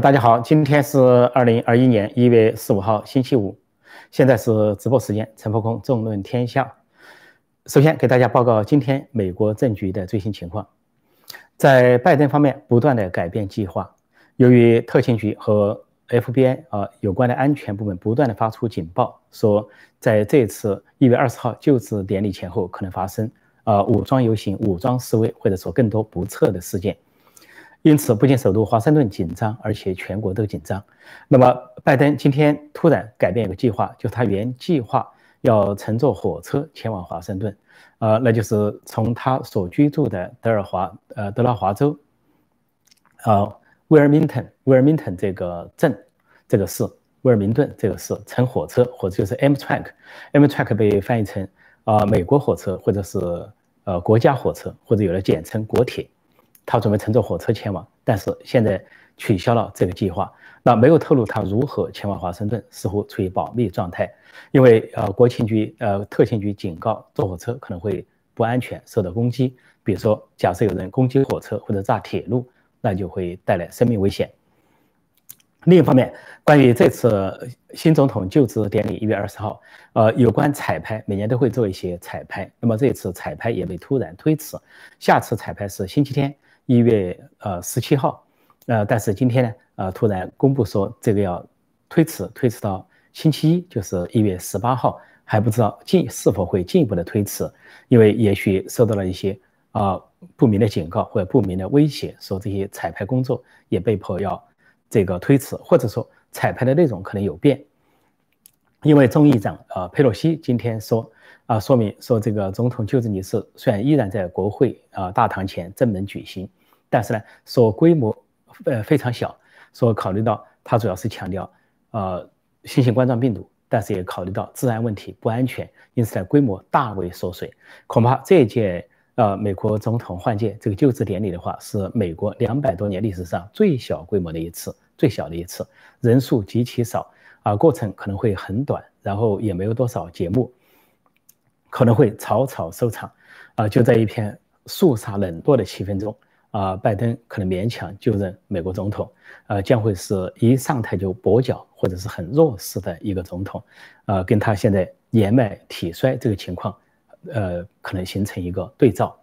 大家好，今天是二零二一年一月十五号，星期五，现在是直播时间，陈破空纵论天下。首先给大家报告今天美国政局的最新情况，在拜登方面不断的改变计划，由于特勤局和 FBI 啊有关的安全部门不断的发出警报，说在这次一月二十号就职典礼前后可能发生啊武装游行、武装示威，或者说更多不测的事件。因此，不仅首都华盛顿紧张，而且全国都紧张。那么，拜登今天突然改变一个计划，就他原计划要乘坐火车前往华盛顿，呃，那就是从他所居住的德尔华，呃，德拉华州，呃，威尔明顿，威尔明顿这个镇，这个市，威尔明顿这个市，乘火车，或者就是 Amtrak，Amtrak 被翻译成啊美国火车，或者是呃国家火车，或者有的简称国铁。他准备乘坐火车前往，但是现在取消了这个计划。那没有透露他如何前往华盛顿，似乎处于保密状态。因为呃，国情局呃，特勤局警告坐火车可能会不安全，受到攻击。比如说，假设有人攻击火车或者炸铁路，那就会带来生命危险。另一方面，关于这次新总统就职典礼，一月二十号，呃，有关彩排，每年都会做一些彩排。那么这次彩排也被突然推迟，下次彩排是星期天。一月呃十七号，呃，但是今天呢，呃，突然公布说这个要推迟，推迟到星期一，就是一月十八号，还不知道进是否会进一步的推迟，因为也许受到了一些啊不明的警告或者不明的威胁，说这些彩排工作也被迫要这个推迟，或者说彩排的内容可能有变，因为众议长呃佩洛西今天说。啊，说明说这个总统就职仪式虽然依然在国会啊大堂前正门举行，但是呢，说规模呃非常小，说考虑到它主要是强调呃新型冠状病毒，但是也考虑到治安问题不安全，因此呢规模大为缩水。恐怕这一届呃美国总统换届这个就职典礼的话，是美国两百多年历史上最小规模的一次，最小的一次，人数极其少啊，过程可能会很短，然后也没有多少节目。可能会草草收场，啊，就在一片肃杀冷落的气氛中，啊，拜登可能勉强就任美国总统，呃，将会是一上台就跛脚或者是很弱势的一个总统，呃，跟他现在年迈体衰这个情况，呃，可能形成一个对照。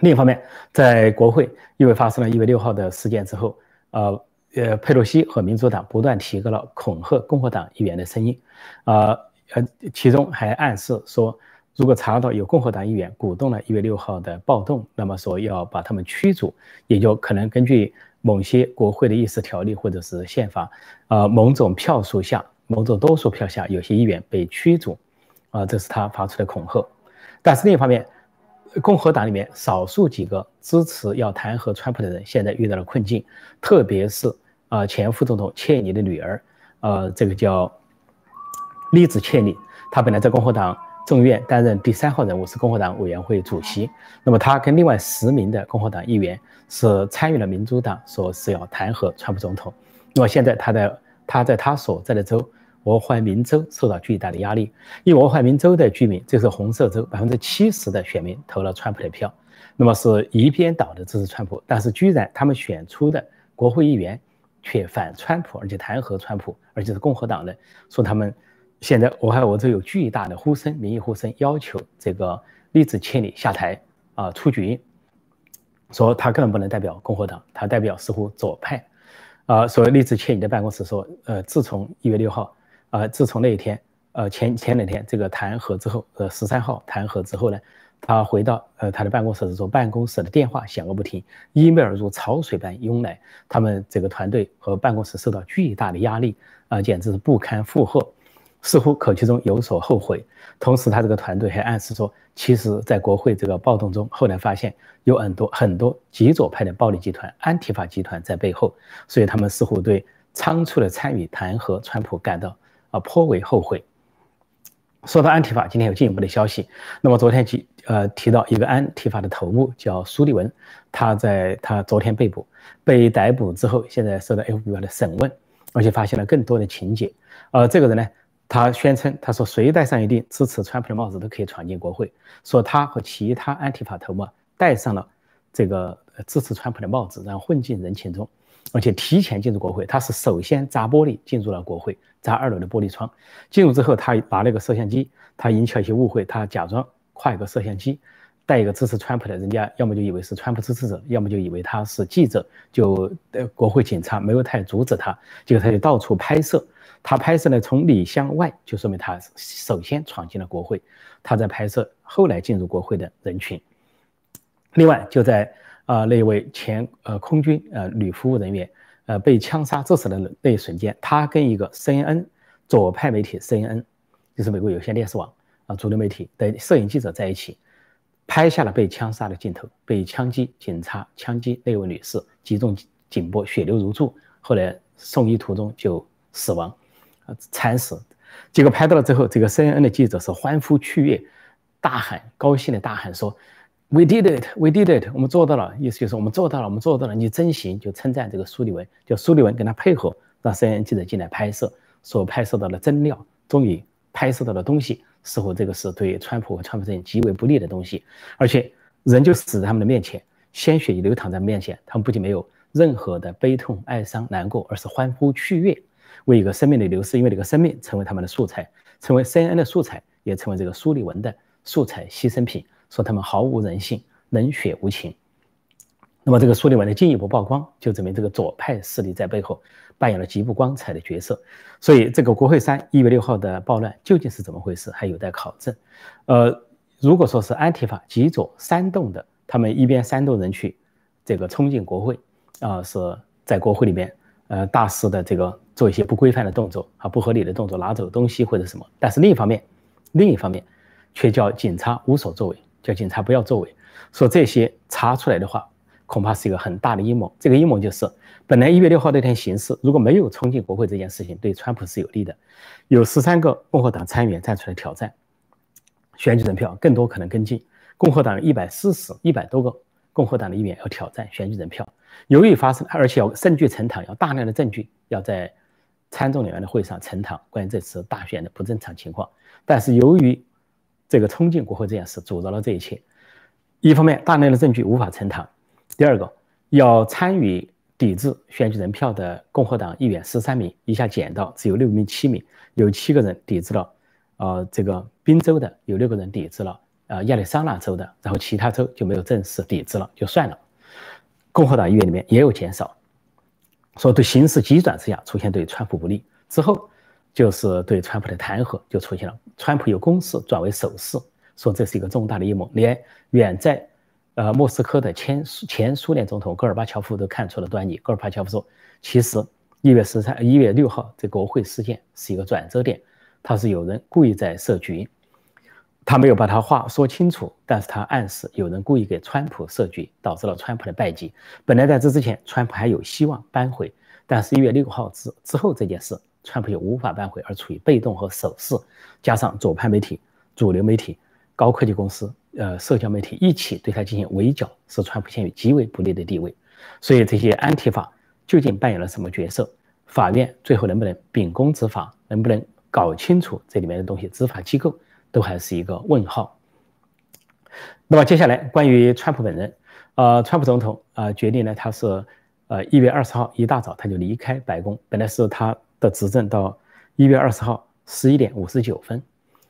另一方面，在国会因为发生了一月六号的事件之后，呃，呃，佩洛西和民主党不断提高了恐吓共和党议员的声音，啊。呃，其中还暗示说，如果查到有共和党议员鼓动了一月六号的暴动，那么说要把他们驱逐，也就可能根据某些国会的议事条例或者是宪法，呃，某种票数下，某种多数票下，有些议员被驱逐，啊，这是他发出的恐吓。但是另一方面，共和党里面少数几个支持要弹劾川普的人，现在遇到了困境，特别是啊，前副总统切尼的女儿，呃，这个叫。利兹切尼，他本来在共和党众议院担任第三号人物，是共和党委员会主席。那么他跟另外十名的共和党议员是参与了民主党说是要弹劾川普总统。那么现在他的他在他所在的州俄亥明州受到巨大的压力，因为俄亥明州的居民，这是红色州，百分之七十的选民投了川普的票，那么是一边倒的支持川普，但是居然他们选出的国会议员却反川普，而且弹劾川普，而且是共和党的，说他们。现在俄亥俄州有巨大的呼声，民意呼声要求这个利兹千里下台啊出局，说他根本不能代表共和党，他代表似乎左派，啊，所以利兹千里的办公室说，呃，自从一月六号，啊，自从那一天，呃，前前两天这个弹劾之后，呃，十三号弹劾之后呢，他回到呃他的办公室的时候，办公室的电话响个不停，email 如潮水般涌来，他们这个团队和办公室受到巨大的压力，啊，简直是不堪负荷。似乎口气中有所后悔，同时他这个团队还暗示说，其实，在国会这个暴动中，后来发现有很多很多极左派的暴力集团、安提法集团在背后，所以他们似乎对仓促的参与弹劾川普感到啊颇为后悔。说到安提法，今天有进一步的消息。那么昨天提呃提到一个安提法的头目叫苏利文，他在他昨天被捕，被逮捕之后，现在受到 FBI 的审问，而且发现了更多的情节。呃，这个人呢？他宣称，他说谁戴上一顶支持川普的帽子都可以闯进国会。说他和其他安提法头目戴上了这个支持川普的帽子，然后混进人群中。而且提前进入国会。他是首先砸玻璃进入了国会，砸二楼的玻璃窗。进入之后，他拿了个摄像机，他引起了一些误会，他假装挎一个摄像机，带一个支持川普的，人家要么就以为是川普支持者，要么就以为他是记者，就呃国会警察没有太阻止他，结果他就到处拍摄。他拍摄呢，从里向外，就说明他首先闯进了国会。他在拍摄后来进入国会的人群。另外，就在啊那位前呃空军呃女服务人员呃被枪杀致死的那一瞬间，他跟一个 CNN 左派媒体 CNN，就是美国有线电视网啊主流媒体的摄影记者在一起，拍下了被枪杀的镜头，被枪击警察枪击那位女士，击中颈部，血流如注，后来送医途中就死亡。惨死，结果拍到了之后，这个 CNN 的记者是欢呼雀跃，大喊高兴的大喊说：“We did it, we did it，我们做到了。”意思就是我们做到了，我们做到了，你真行！就称赞这个苏利文，就苏利文跟他配合，让 CNN 记者进来拍摄，所拍摄到的真料，终于拍摄到的东西，似乎这个是对川普和川普阵营极为不利的东西，而且人就死在他们的面前，鲜血流淌在面前，他们不仅没有任何的悲痛、哀伤、难过，而是欢呼雀跃。为一个生命的流失，因为这个生命成为他们的素材，成为 CNN 的素材，也成为这个苏利文的素材牺牲品。说他们毫无人性，冷血无情。那么这个苏利文的进一步曝光，就证明这个左派势力在背后扮演了极不光彩的角色。所以这个国会山一月六号的暴乱究竟是怎么回事，还有待考证。呃，如果说是安提法极左煽动的，他们一边煽动人去这个冲进国会，啊，是在国会里面。呃，大肆的这个做一些不规范的动作啊，不合理的动作，拿走东西或者什么。但是另一方面，另一方面，却叫警察无所作为，叫警察不要作为。说这些查出来的话，恐怕是一个很大的阴谋。这个阴谋就是，本来一月六号那天行事，如果没有冲进国会这件事情，对川普是有利的。有十三个共和党参议员站出来挑战选举人票，更多可能跟进。共和党一百四十一百多个共和党的议员要挑战选举人票。由于发生，而且要证据呈堂，要大量的证据要在参众两院的会上呈堂，关于这次大选的不正常情况。但是由于这个冲进国会这件事阻挠了这一切，一方面大量的证据无法呈堂，第二个要参与抵制选举人票的共和党议员十三名一下减到只有六名七名，有七个人抵制了，呃，这个宾州的有六个人抵制了，呃，亚利桑那州的，然后其他州就没有正式抵制了，就算了。共和党议员里面也有减少，说对形势急转直下，出现对川普不利之后，就是对川普的弹劾就出现了。川普由攻势转为守势，说这是一个重大的阴谋。连远在呃莫斯科的前前苏联总统戈尔巴乔夫都看出了端倪。戈尔巴乔夫说，其实一月十三、一月六号这国会事件是一个转折点，他是有人故意在设局。他没有把他话说清楚，但是他暗示有人故意给川普设局，导致了川普的败绩。本来在这之前，川普还有希望扳回，但是一月六号之之后这件事，川普又无法扳回，而处于被动和守势，加上左派媒体、主流媒体、高科技公司、呃社交媒体一起对他进行围剿，使川普陷于极为不利的地位。所以这些安提法究竟扮演了什么角色？法院最后能不能秉公执法？能不能搞清楚这里面的东西？执法机构？都还是一个问号。那么接下来关于川普本人，呃，川普总统啊决定呢，他是呃一月二十号一大早他就离开白宫，本来是他的执政到一月二十号十一点五十九分。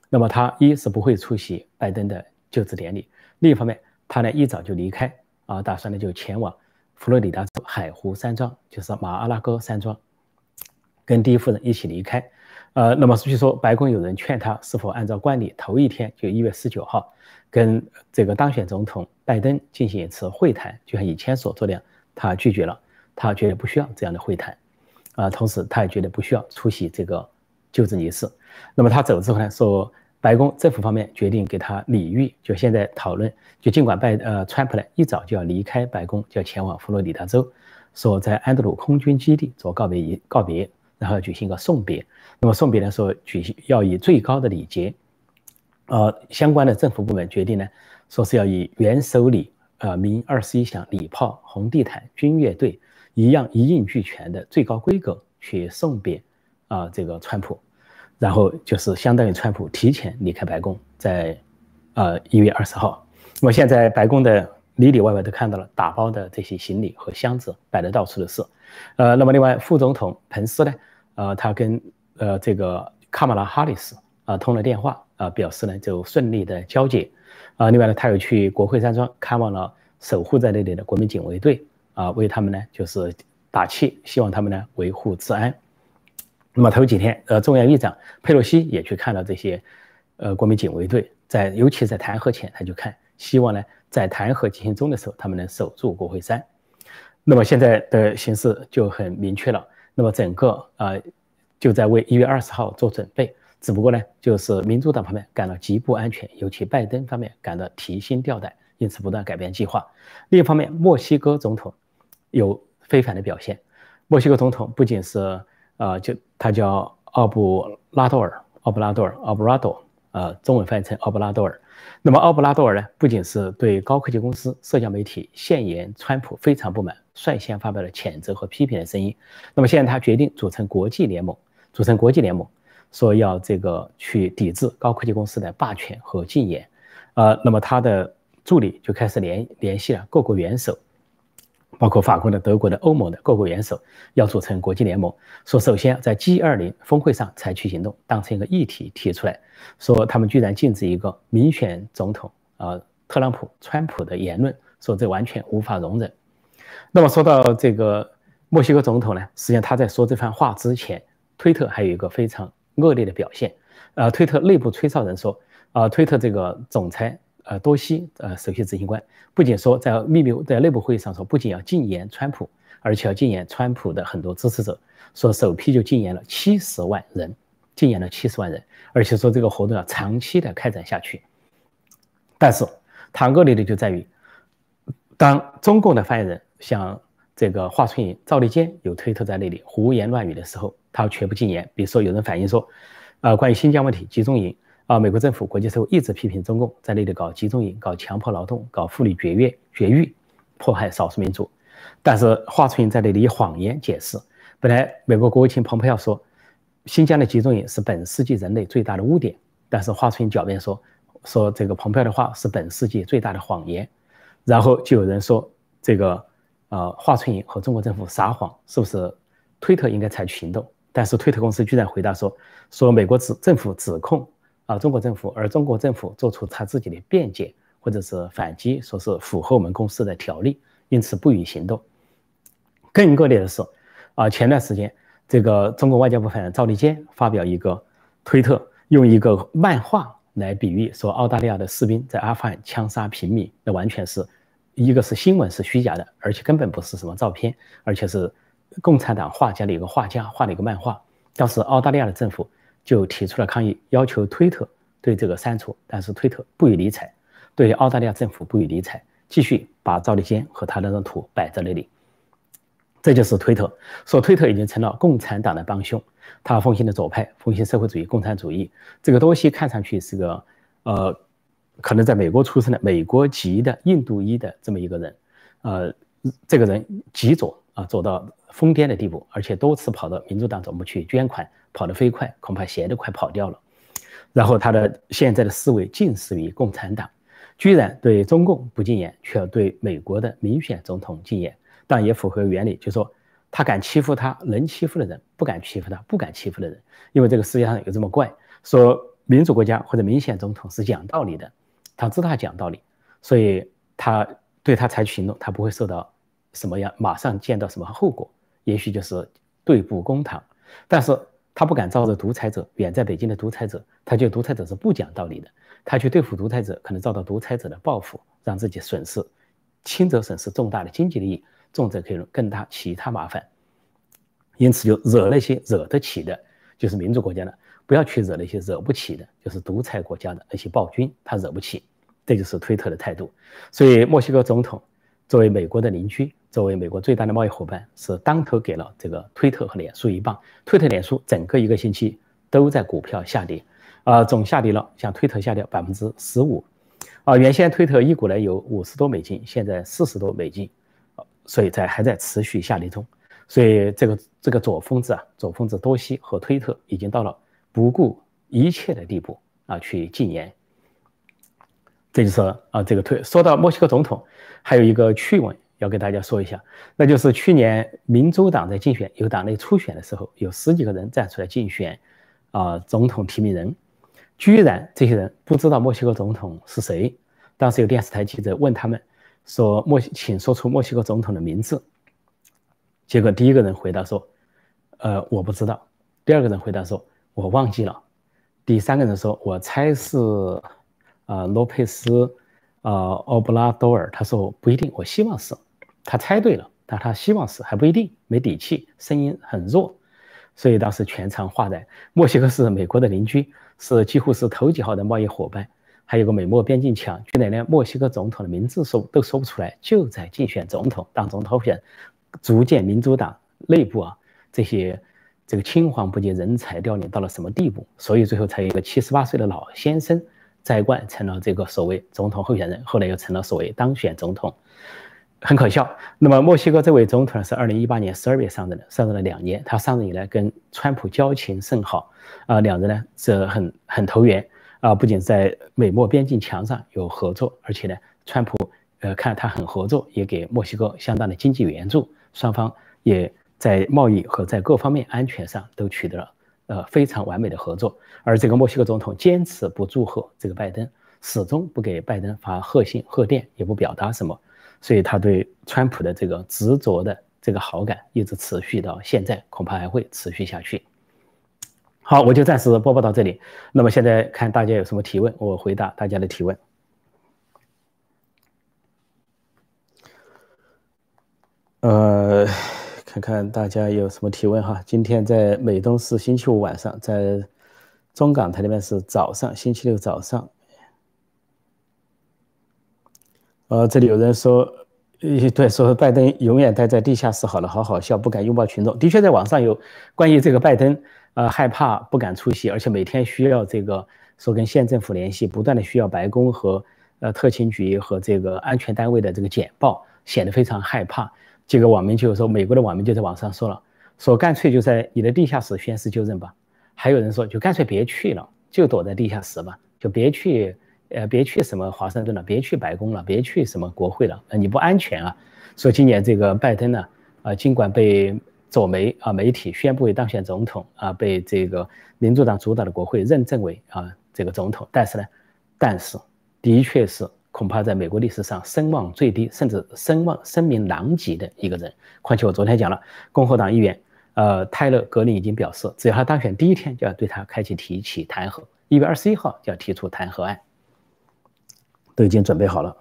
那么他一是不会出席拜登的就职典礼，另一方面他呢一早就离开啊，打算呢就前往佛罗里达州海湖山庄，就是马阿拉戈山庄，跟第一夫人一起离开。呃，那么据说白宫有人劝他是否按照惯例头一天就一月十九号跟这个当选总统拜登进行一次会谈，就像以前所做的样，他拒绝了，他觉得不需要这样的会谈，啊，同时他也觉得不需要出席这个就职仪式。那么他走之后呢，说白宫政府方面决定给他礼遇，就现在讨论，就尽管拜呃川普呢一早就要离开白宫，就要前往佛罗里达州，说在安德鲁空军基地做告别仪告别。然后举行一个送别，那么送别的时候举行要以最高的礼节，呃，相关的政府部门决定呢，说是要以元首礼，呃，鸣二十一响礼炮、红地毯、军乐队一样一应俱全的最高规格去送别啊这个川普，然后就是相当于川普提前离开白宫，在呃一月二十号，那么现在白宫的里里外外都看到了打包的这些行李和箱子摆的到处都是。呃，那么另外副总统彭斯呢，呃，他跟呃这个卡马拉哈里斯啊通了电话啊，表示呢就顺利的交接。啊，另外呢，他又去国会山庄看望了守护在那里的国民警卫队啊，为他们呢就是打气，希望他们呢维护治安。那么头几天，呃，众议院议长佩洛西也去看了这些，呃，国民警卫队，在尤其在弹劾前，他就看，希望呢，在弹劾进行中的时候，他们能守住国会山。那么现在的形势就很明确了，那么整个呃，就在为一月二十号做准备，只不过呢，就是民主党方面感到极不安全，尤其拜登方面感到提心吊胆，因此不断改变计划。另一方面，墨西哥总统有非凡的表现，墨西哥总统不仅是。呃，就他叫奥布拉多尔，奥布拉多尔，奥布拉多，呃，中文翻译成奥布拉多尔。那么奥布拉多尔呢，不仅是对高科技公司、社交媒体现言川普非常不满，率先发表了谴责和批评的声音。那么现在他决定组成国际联盟，组成国际联盟，说要这个去抵制高科技公司的霸权和禁言。呃，那么他的助理就开始联联系了各国元首。包括法国的、德国的、欧盟的各国元首要组成国际联盟，说首先在 G20 峰会上采取行动，当成一个议题提出来，说他们居然禁止一个民选总统啊特朗普、川普的言论，说这完全无法容忍。那么说到这个墨西哥总统呢，实际上他在说这番话之前，推特还有一个非常恶劣的表现，呃，推特内部吹哨人说，啊，推特这个总裁。呃，多西呃，首席执行官不仅说在秘密在内部会议上说，不仅要禁言川普，而且要禁言川普的很多支持者，说首批就禁言了七十万人，禁言了七十万人，而且说这个活动要长期的开展下去。但是他恶劣的就在于，当中共的发言人像这个华春莹、赵立坚有推特在那里胡言乱语的时候，他全部禁言。比如说有人反映说，呃，关于新疆问题集中营。啊，美国政府、国际社会一直批评中共在内地搞集中营、搞强迫劳动、搞妇女绝育、绝育，迫害少数民族。但是华春莹在那里以谎言解释。本来美国国务卿蓬佩奥说，新疆的集中营是本世纪人类最大的污点。但是华春莹狡辩说，说这个蓬佩奥的话是本世纪最大的谎言。然后就有人说，这个呃华春莹和中国政府撒谎，是不是推特应该采取行动？但是推特公司居然回答说，说美国指政府指控。啊，中国政府，而中国政府做出他自己的辩解或者是反击，说是符合我们公司的条例，因此不予行动。更恶劣的是，啊，前段时间这个中国外交部发言人赵立坚发表一个推特，用一个漫画来比喻，说澳大利亚的士兵在阿富汗枪杀平民，那完全是一个是新闻是虚假的，而且根本不是什么照片，而且是共产党画家的一个画家画的一个漫画。当时澳大利亚的政府。就提出了抗议，要求推特对这个删除，但是推特不予理睬，对澳大利亚政府不予理睬，继续把赵立坚和他那张图摆在那里。这就是推特，说推特已经成了共产党的帮凶，他奉行的左派，奉行社会主义、共产主义。这个多西看上去是个，呃，可能在美国出生的美国籍的印度裔的这么一个人，呃，这个人极左啊，走到疯癫的地步，而且多次跑到民主党总部去捐款。跑得飞快，恐怕鞋都快跑掉了。然后他的现在的思维近似于共产党，居然对中共不禁言，却要对美国的民选总统禁言，但也符合原理，就说他敢欺负他能欺负的人，不敢欺负他不敢欺负的人。因为这个世界上有这么怪，说民主国家或者民选总统是讲道理的，他知道他讲道理，所以他对他采取行动，他不会受到什么样马上见到什么后果，也许就是对簿公堂，但是。他不敢招惹独裁者远在北京的独裁者，他觉得独裁者是不讲道理的。他去对付独裁者，可能遭到独裁者的报复，让自己损失，轻则损失重大的经济利益，重则可以更大其他麻烦。因此，就惹那些惹得起的，就是民主国家的，不要去惹那些惹不起的，就是独裁国家的那些暴君，他惹不起。这就是推特的态度。所以，墨西哥总统作为美国的邻居。作为美国最大的贸易伙伴，是当头给了这个推特和脸书一棒。推特、脸书整个一个星期都在股票下跌，啊，总下跌了，像推特下跌百分之十五，啊，原先推特一股呢有五十多美金，现在四十多美金，所以在还在持续下跌中。所以这个这个左疯子啊，左疯子多西和推特已经到了不顾一切的地步啊，去禁言。这就是啊，这个推说到墨西哥总统，还有一个趣闻要给大家说一下，那就是去年民主党在竞选有党内初选的时候，有十几个人站出来竞选啊总统提名人，居然这些人不知道墨西哥总统是谁。当时有电视台记者问他们说：“墨，请说出墨西哥总统的名字。”结果第一个人回答说：“呃，我不知道。”第二个人回答说：“我忘记了。”第三个人说：“我猜是。”啊，罗佩斯，呃，奥布拉多尔，他说不一定，我希望是，他猜对了，但他希望是还不一定，没底气，声音很弱，所以当时全场哗然。墨西哥是美国的邻居，是几乎是头几号的贸易伙伴，还有个美墨边境墙，居然连墨西哥总统的名字说都说不出来，就在竞选总统，当总统选，逐渐民主党内部啊这些这个青黄不接人才凋零到了什么地步？所以最后才有一个七十八岁的老先生。摘冠成了这个所谓总统候选人，后来又成了所谓当选总统，很可笑。那么墨西哥这位总统，是二零一八年十二月上任的，上任了两年。他上任以来跟川普交情甚好啊，两人呢是很很投缘啊，不仅在美墨边境墙上有合作，而且呢，川普呃看他很合作，也给墨西哥相当的经济援助，双方也在贸易和在各方面安全上都取得了。呃，非常完美的合作，而这个墨西哥总统坚持不祝贺这个拜登，始终不给拜登发贺信贺电，也不表达什么，所以他对川普的这个执着的这个好感一直持续到现在，恐怕还会持续下去。好，我就暂时播报到这里。那么现在看大家有什么提问，我回答大家的提问。呃。看看大家有什么提问哈？今天在美东是星期五晚上，在中港台那边是早上，星期六早上。呃，这里有人说，呃对，说拜登永远待在地下室好了，好好笑，不敢拥抱群众。的确，在网上有关于这个拜登，呃，害怕不敢出席，而且每天需要这个说跟县政府联系，不断的需要白宫和呃特勤局和这个安全单位的这个简报，显得非常害怕。这个网民就说，美国的网民就在网上说了，说干脆就在你的地下室宣誓就任吧。还有人说，就干脆别去了，就躲在地下室吧，就别去，呃，别去什么华盛顿了，别去白宫了，别去什么国会了，呃，你不安全啊。说今年这个拜登呢，啊，尽管被左媒啊媒体宣布为当选总统啊，被这个民主党主导的国会认证为啊这个总统，但是呢，但是的确是。恐怕在美国历史上声望最低，甚至声望声名狼藉的一个人。况且我昨天讲了，共和党议员呃泰勒格林已经表示，只要他当选第一天就要对他开启提起弹劾，一月二十一号就要提出弹劾案，都已经准备好了。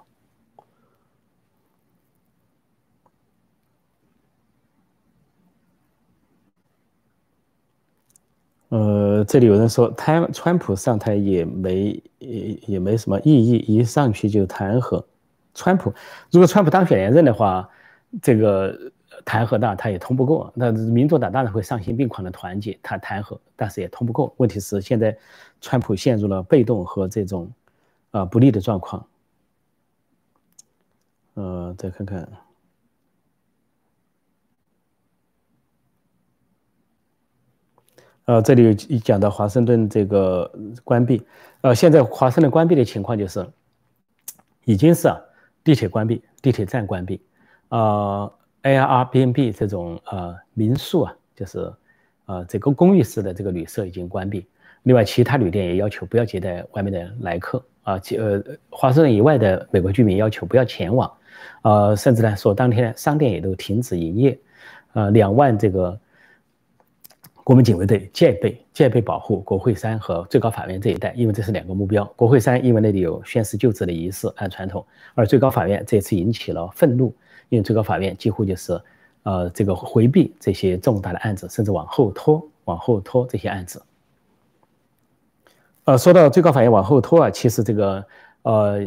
呃，这里有人说，他川普上台也没也也没什么意义，一上去就弹劾川普。如果川普当选连任的话，这个弹劾当然他也通不过。那民主党当然会丧心病狂的团结他弹劾，但是也通不过。问题是现在川普陷入了被动和这种啊不利的状况。呃，再看看。呃，这里有讲到华盛顿这个关闭，呃，现在华盛顿关闭的情况就是，已经是地铁关闭，地铁站关闭，呃，Airbnb 这种呃民宿啊，就是呃这个公寓式的这个旅社已经关闭，另外其他旅店也要求不要接待外面的来客啊，呃，华盛顿以外的美国居民要求不要前往，呃，甚至呢说当天商店也都停止营业，呃，两万这个。国民警卫队戒备戒备保护国会山和最高法院这一带，因为这是两个目标。国会山因为那里有宣誓就职的仪式，按传统；而最高法院这次引起了愤怒，因为最高法院几乎就是，呃，这个回避这些重大的案子，甚至往后拖，往后拖这些案子。呃，说到最高法院往后拖啊，其实这个，呃，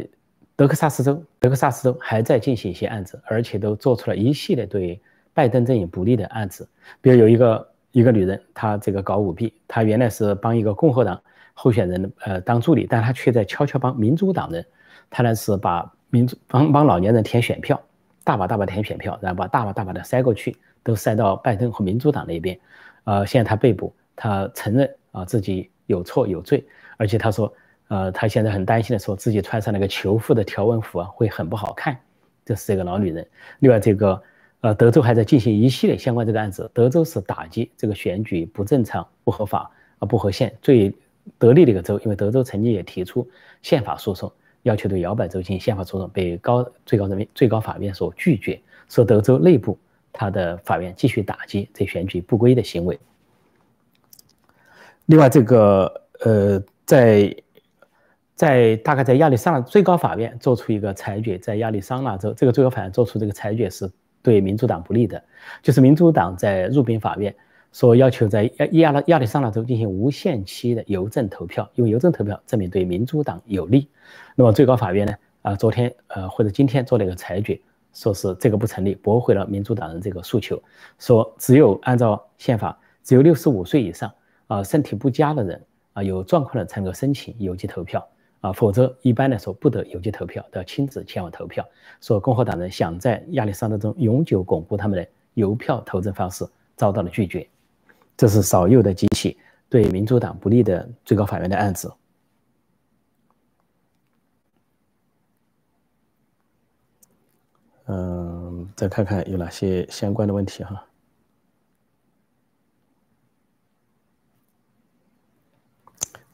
德克萨斯州，德克萨斯州还在进行一些案子，而且都做出了一系列对拜登阵营不利的案子，比如有一个。一个女人，她这个搞舞弊，她原来是帮一个共和党候选人呃当助理，但她却在悄悄帮民主党人，她呢是把民主帮帮老年人填选票，大把大把填选票，然后把大把大把的塞过去，都塞到拜登和民主党那边，呃，现在她被捕，她承认啊自己有错有罪，而且他说，呃，他现在很担心的说，自己穿上那个囚服的条纹服啊，会很不好看。这是这个老女人。另外，这个呃，德州还在进行一系列相关这个案子。德州是打击这个选举不正常、不合法啊、不合宪最得力的一个州，因为德州曾经也提出宪法诉讼，要求对摇摆州进行宪法诉讼，被高最高人民最高法院所拒绝，说德州内部他的法院继续打击这选举不规的行为。另外，这个呃，在在大概在亚利桑那最高法院做出一个裁决，在亚利桑那州这个最高法院做出这个裁决是对民主党不利的，就是民主党在入禀法院说要求在亚亚亚利桑那州进行无限期的邮政投票，用邮政投票证明对民主党有利。那么最高法院呢，啊，昨天呃或者今天做了一个裁决，说是这个不成立，驳回了民主党人这个诉求，说只有按照宪法，只有六十五岁以上。啊，身体不佳的人啊，有状况的才能够申请邮寄投票啊，否则一般来说不得邮寄投票，都要亲自前往投票。说共和党人想在亚利桑那中永久巩固他们的邮票投赠方式，遭到了拒绝。这是少有的几起对民主党不利的最高法院的案子。嗯，再看看有哪些相关的问题哈。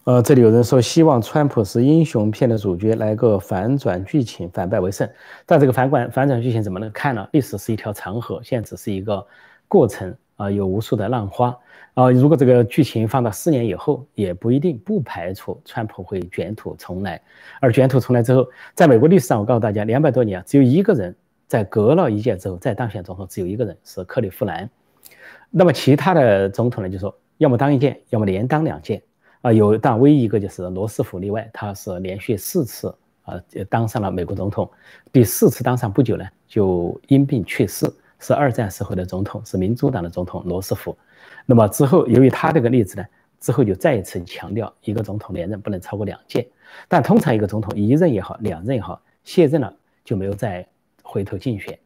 呃，这里有人说希望川普是英雄片的主角，来个反转剧情，反败为胜。但这个反转反转剧情怎么能看呢？历史是一条长河，现在只是一个过程啊，有无数的浪花啊。如果这个剧情放到四年以后，也不一定不排除川普会卷土重来。而卷土重来之后，在美国历史上，我告诉大家，两百多年啊，只有一个人在隔了一届之后再当选总统，只有一个人是克利夫兰。那么其他的总统呢，就说要么当一届，要么连当两届。啊，有但唯一一个就是罗斯福例外，他是连续四次啊当上了美国总统，第四次当上不久呢就因病去世，是二战时候的总统，是民主党的总统罗斯福。那么之后由于他这个例子呢，之后就再一次强调一个总统连任不能超过两届，但通常一个总统一任也好，两任也好，卸任了就没有再回头竞选。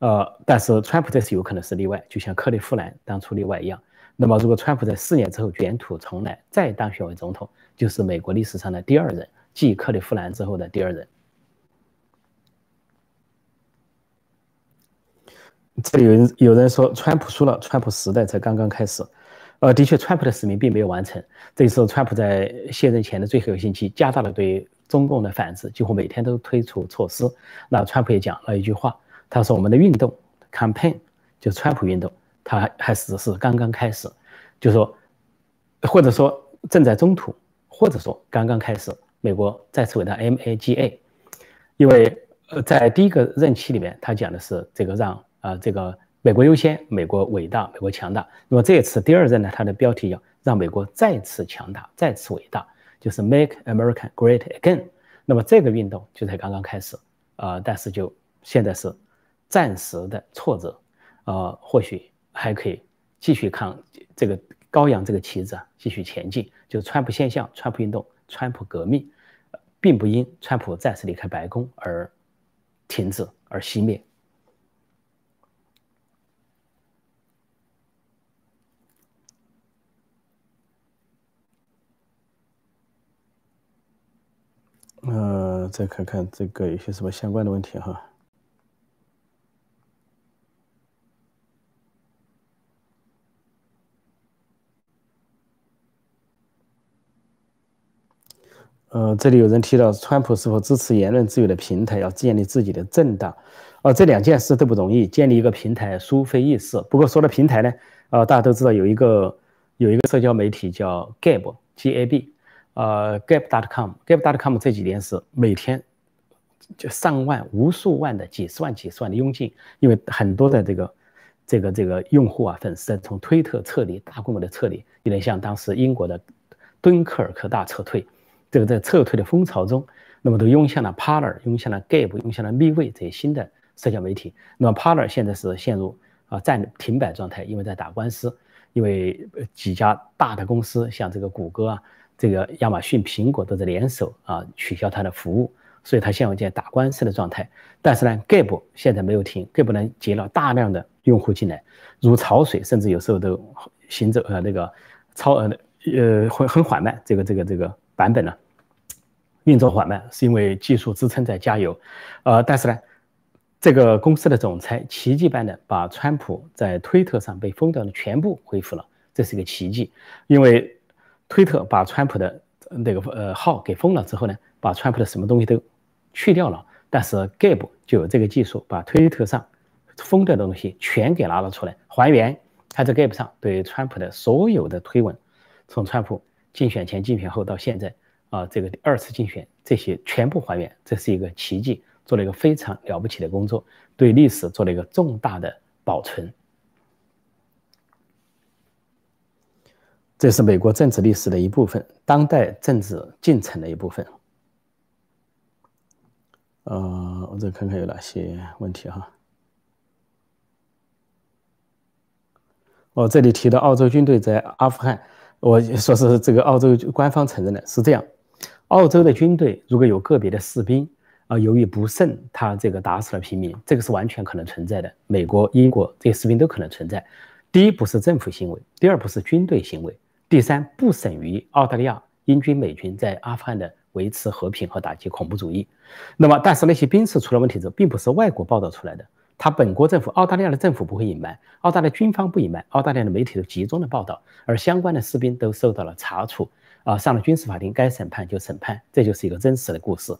呃，但是川普这次有可能是例外，就像克利夫兰当初例外一样。那么，如果川普在四年之后卷土重来，再当选为总统，就是美国历史上的第二人，继克利夫兰之后的第二人。这里有人有人说，川普输了，川普时代才刚刚开始。呃，的确，川普的使命并没有完成。这是川普在卸任前的最后一个星期，加大了对中共的反制，几乎每天都推出措施。那川普也讲了一句话，他说：“我们的运动 campaign 就川普运动。”他还只是刚刚开始，就说，或者说正在中途，或者说刚刚开始，美国再次伟大 MAGA，因为呃在第一个任期里面，他讲的是这个让啊这个美国优先，美国伟大，美国强大。那么这一次第二任呢，他的标题要让美国再次强大，再次伟大，就是 Make America Great Again。那么这个运动就才刚刚开始呃，但是就现在是暂时的挫折，呃，或许。还可以继续抗这个高扬这个旗子啊，继续前进。就川普现象、川普运动、川普革命，并不因川普再次离开白宫而停止而熄灭。呃，再看看这个有些什么相关的问题哈。呃，这里有人提到，川普是否支持言论自由的平台，要建立自己的政党？啊，这两件事都不容易，建立一个平台殊非易事。不过说到平台呢，呃，大家都知道有一个有一个社交媒体叫 Gab，G-A-B，呃，Gab.com，Gab.com 这几年是每天就上万、无数万的、几十万、几十万的涌进，因为很多的这个这个这个用户啊、粉丝从推特撤离，大规模的撤离，有点像当时英国的敦刻尔克大撤退。这个在撤退的风潮中，那么都涌向了 Parler，涌向了 Gab，涌向了 Me 味这些新的社交媒体。那么 Parler 现在是陷入啊暂停摆状态，因为在打官司，因为几家大的公司像这个谷歌啊、这个亚马逊、苹果都在联手啊取消它的服务，所以它陷入在打官司的状态。但是呢，Gab 现在没有停，Gab 呢接了大量的用户进来，如潮水，甚至有时候都行走呃那个超呃呃很很缓慢，这个这个这个版本呢。运作缓慢，是因为技术支撑在加油。呃，但是呢，这个公司的总裁奇迹般的把川普在推特上被封掉的全部恢复了，这是一个奇迹。因为推特把川普的那个呃号给封了之后呢，把川普的什么东西都去掉了，但是 Gab 就有这个技术，把推特上封掉的东西全给拿了出来，还原。他在 Gab 上对川普的所有的推文，从川普竞选前、竞选后到现在啊，这个二次竞选这些全部还原，这是一个奇迹，做了一个非常了不起的工作，对历史做了一个重大的保存。这是美国政治历史的一部分，当代政治进程的一部分。呃，我再看看有哪些问题哈。哦，这里提到澳洲军队在阿富汗，我说是这个澳洲官方承认的，是这样。澳洲的军队如果有个别的士兵啊，由于不慎他这个打死了平民，这个是完全可能存在的。美国、英国这些士兵都可能存在。第一，不是政府行为；第二，不是军队行为；第三，不省于澳大利亚英军、美军在阿富汗的维持和平和打击恐怖主义。那么，但是那些兵士出了问题之后，并不是外国报道出来的。他本国政府，澳大利亚的政府不会隐瞒，澳大利亚军方不隐瞒，澳大利亚的媒体都集中的报道，而相关的士兵都受到了查处，啊，上了军事法庭，该审判就审判，这就是一个真实的故事。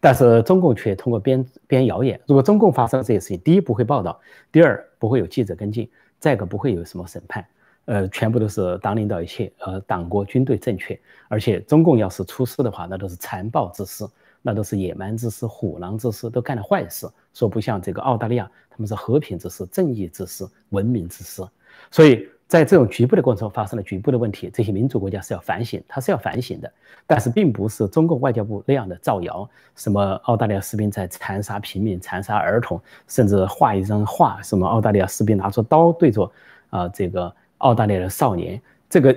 但是中共却通过编编谣言，如果中共发生了这些事情，第一不会报道，第二不会有记者跟进，再一个不会有什么审判，呃，全部都是党领导一切，呃，党国军队正确，而且中共要是出事的话，那都是残暴之师。那都是野蛮之师、虎狼之师，都干了坏事。说不像这个澳大利亚，他们是和平之师、正义之师、文明之师。所以在这种局部的过程中发生了局部的问题，这些民主国家是要反省，它是要反省的。但是并不是中共外交部那样的造谣，什么澳大利亚士兵在残杀平民、残杀儿童，甚至画一张画，什么澳大利亚士兵拿出刀对着啊这个澳大利亚的少年，这个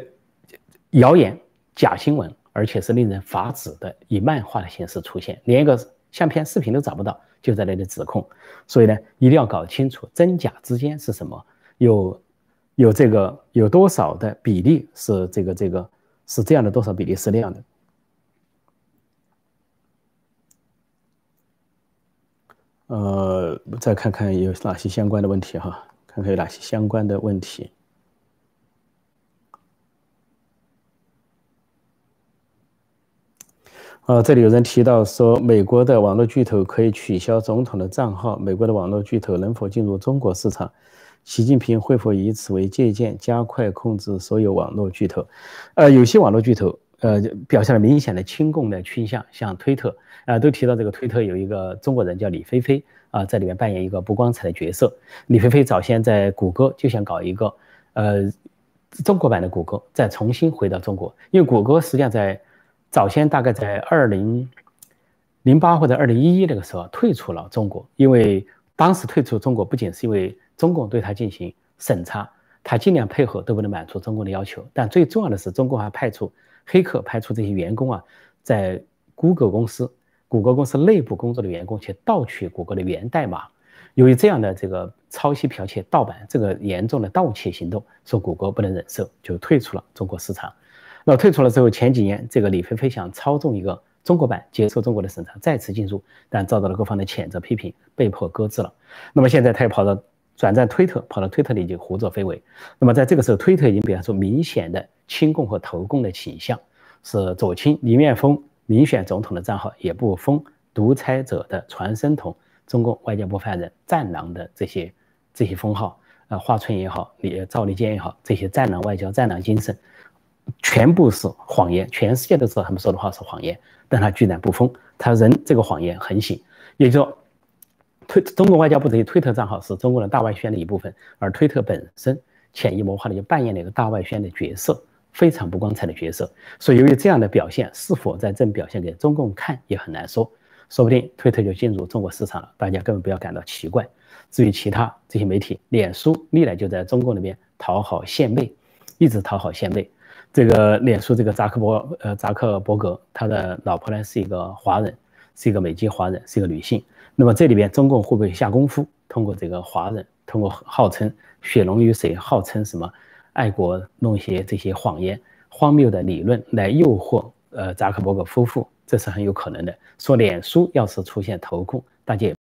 谣言、假新闻。而且是令人发指的，以漫画的形式出现，连一个相片、视频都找不到，就在那里指控。所以呢，一定要搞清楚真假之间是什么，有有这个有多少的比例是这个这个是这样的，多少比例是那样的。呃，再看看有哪些相关的问题哈，看看有哪些相关的问题。呃，这里有人提到说，美国的网络巨头可以取消总统的账号，美国的网络巨头能否进入中国市场？习近平会否以此为借鉴，加快控制所有网络巨头？呃，有些网络巨头，呃，表现了明显的亲共的倾向，像推特，啊，都提到这个推特有一个中国人叫李飞飞，啊，在里面扮演一个不光彩的角色。李飞飞早先在谷歌就想搞一个，呃，中国版的谷歌，再重新回到中国，因为谷歌实际上在。早先大概在二零零八或者二零一一那个时候退出了中国，因为当时退出中国不仅是因为中共对他进行审查，他尽量配合都不能满足中共的要求，但最重要的是中共还派出黑客，派出这些员工啊，在谷歌公司、谷歌公司内部工作的员工去盗取谷歌的源代码，由于这样的这个抄袭、剽窃、盗版这个严重的盗窃行动，说谷歌不能忍受，就退出了中国市场。那退出了之后，前几年这个李飞飞想操纵一个中国版，接受中国的审查，再次进入，但遭到了各方的谴责批评，被迫搁置了。那么现在他又跑到转战推特，跑到推特里就胡作非为。那么在这个时候，推特已经表现出明显的亲共和投共的倾向，是左倾，里面封民选总统的账号，也不封独裁者的传声筒、中共外交部发言人战狼的这些这些封号，啊，华春也好，李赵立坚也好，这些战狼外交、战狼精神。全部是谎言，全世界都知道他们说的话是谎言，但他居然不封，他人这个谎言横行。也就说，推中国外交部这些推特账号是中国的大外宣的一部分，而推特本身潜移默化的就扮演了一个大外宣的角色，非常不光彩的角色。所以，由于这样的表现，是否在正表现给中共看也很难说，说不定推特就进入中国市场了，大家根本不要感到奇怪。至于其他这些媒体，脸书历来就在中共那边讨好献媚，一直讨好献媚。这个脸书这个扎克伯呃扎克伯格，他的老婆呢是一个华人，是一个美籍华人，是一个女性。那么这里边中共会不会下功夫，通过这个华人，通过号称血浓于水，号称什么爱国，弄一些这些谎言、荒谬的理论来诱惑呃扎克伯格夫妇这是很有可能的。说脸书要是出现投控，大家也。